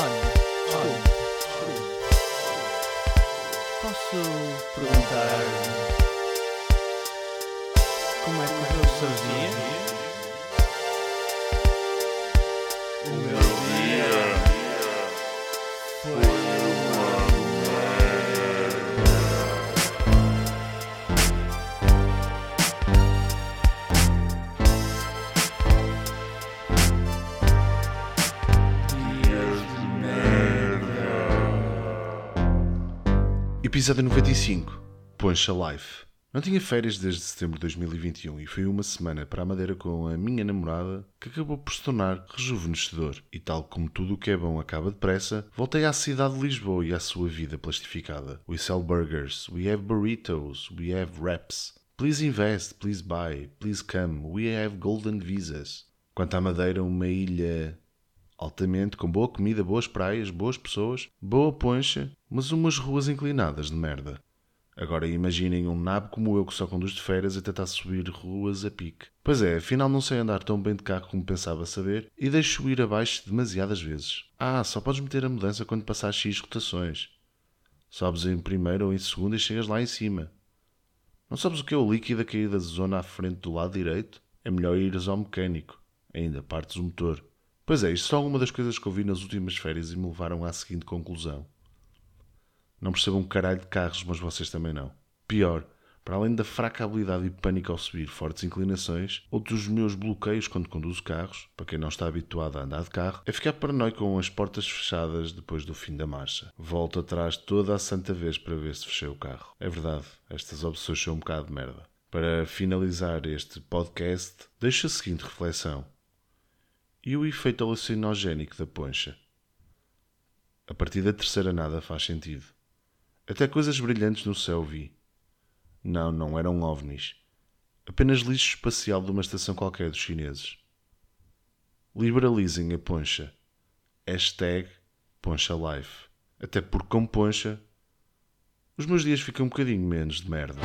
Olha. Posso perguntar como é que Episódio 95 Poncha Life. Não tinha férias desde setembro de 2021 e foi uma semana para a Madeira com a minha namorada que acabou por se tornar rejuvenescedor. E tal como tudo o que é bom acaba depressa, voltei à cidade de Lisboa e à sua vida plastificada. We sell burgers, we have burritos, we have wraps. Please invest, please buy, please come, we have golden visas. Quanto à Madeira, uma ilha altamente, com boa comida, boas praias, boas pessoas, boa poncha, mas umas ruas inclinadas de merda. Agora imaginem um nabo como eu que só conduz de férias a tentar subir ruas a pique. Pois é, afinal não sei andar tão bem de carro como pensava saber e deixo ir abaixo demasiadas vezes. Ah, só podes meter a mudança quando passar X rotações. Sobes em primeiro ou em segundo e chegas lá em cima. Não sabes o que é o líquido a cair da zona à frente do lado direito? É melhor ires ao mecânico. Ainda partes o motor. Pois é, isto são alguma das coisas que ouvi nas últimas férias e me levaram à seguinte conclusão. Não percebo um caralho de carros, mas vocês também não. Pior, para além da fraca habilidade e pânico ao subir fortes inclinações, outro dos meus bloqueios quando conduzo carros, para quem não está habituado a andar de carro, é ficar paranoico com as portas fechadas depois do fim da marcha. Volto atrás toda a santa vez para ver se fechei o carro. É verdade, estas opções são um bocado de merda. Para finalizar este podcast, deixo a seguinte reflexão. E o efeito alucinogénico da poncha? A partir da terceira nada faz sentido. Até coisas brilhantes no céu vi. Não, não eram ovnis. Apenas lixo espacial de uma estação qualquer dos chineses. Liberalizem a poncha. Hashtag poncha life. Até porque com poncha os meus dias ficam um bocadinho menos de merda.